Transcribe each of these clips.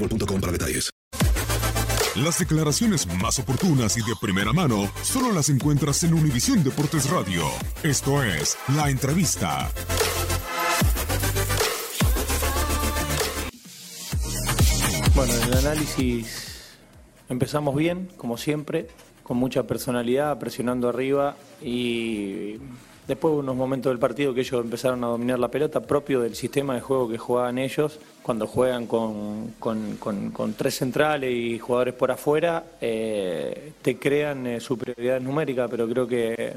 boostmobile.com para detalles. Las declaraciones más oportunas y de primera mano solo las encuentras en Univisión Deportes Radio. Esto es La Entrevista. Bueno, en el análisis empezamos bien, como siempre, con mucha personalidad, presionando arriba y después hubo unos momentos del partido que ellos empezaron a dominar la pelota propio del sistema de juego que jugaban ellos. Cuando juegan con, con- con- tres centrales y jugadores por afuera, eh, te crean eh, superioridad numérica, pero creo que,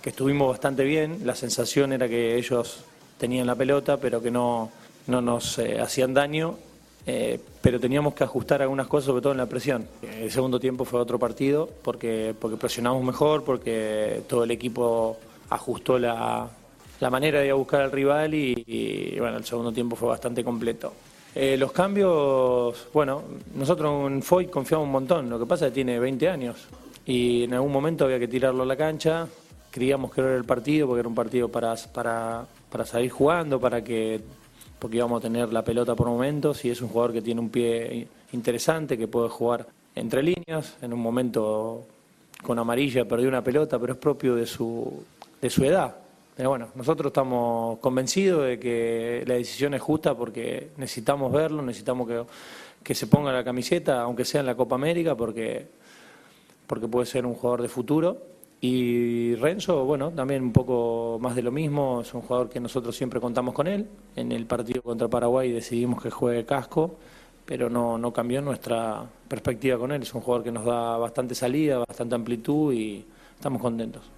que estuvimos bastante bien. La sensación era que ellos tenían la pelota, pero que no, no nos eh, hacían daño eh, pero teníamos que ajustar algunas cosas, sobre todo en la presión. El segundo tiempo fue otro partido porque, porque presionamos mejor, porque todo el equipo ajustó la, la manera de ir a buscar al rival y, bueno, el segundo tiempo fue bastante completo. Eh, los cambios, bueno, nosotros en Foy confiamos un montón, lo que pasa es que tiene 20 años y en algún momento había que tirarlo a la cancha, creíamos que era el partido porque era un partido para, para, para salir jugando, para que porque íbamos a tener la pelota por momentos y es un jugador que tiene un pie interesante, que puede jugar entre líneas, en un momento con amarilla perdió una pelota, pero es propio de su, de su edad. Pero bueno, nosotros estamos convencidos de que la decisión es justa porque necesitamos verlo, necesitamos que, que se ponga la camiseta, aunque sea en la Copa América, porque, porque puede ser un jugador de futuro. Y Renzo, bueno, también un poco más de lo mismo, es un jugador que nosotros siempre contamos con él. En el partido contra Paraguay decidimos que juegue casco, pero no, no cambió nuestra perspectiva con él. Es un jugador que nos da bastante salida, bastante amplitud y estamos contentos.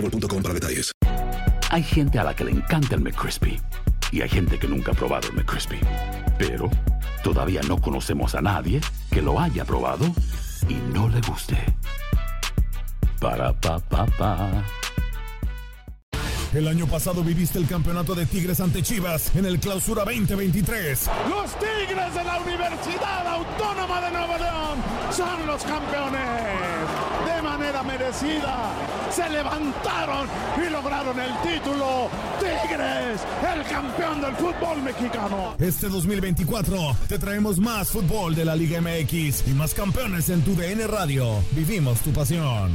boostmobile.com para detalles. Hay gente a la que le encanta el McCrispy y hay gente que nunca ha probado el McCrispy. Pero todavía no conocemos a nadie que lo haya probado y no le guste. Para pa pa pa. El año pasado viviste el campeonato de Tigres ante Chivas en el Clausura 2023. Los Tigres de la Universidad Autónoma de Nuevo León son los campeones. De manera merecida se levantaron y lograron el título. Tigres, el campeón del fútbol mexicano. Este 2024 te traemos más fútbol de la Liga MX y más campeones en tu DN Radio. Vivimos tu pasión.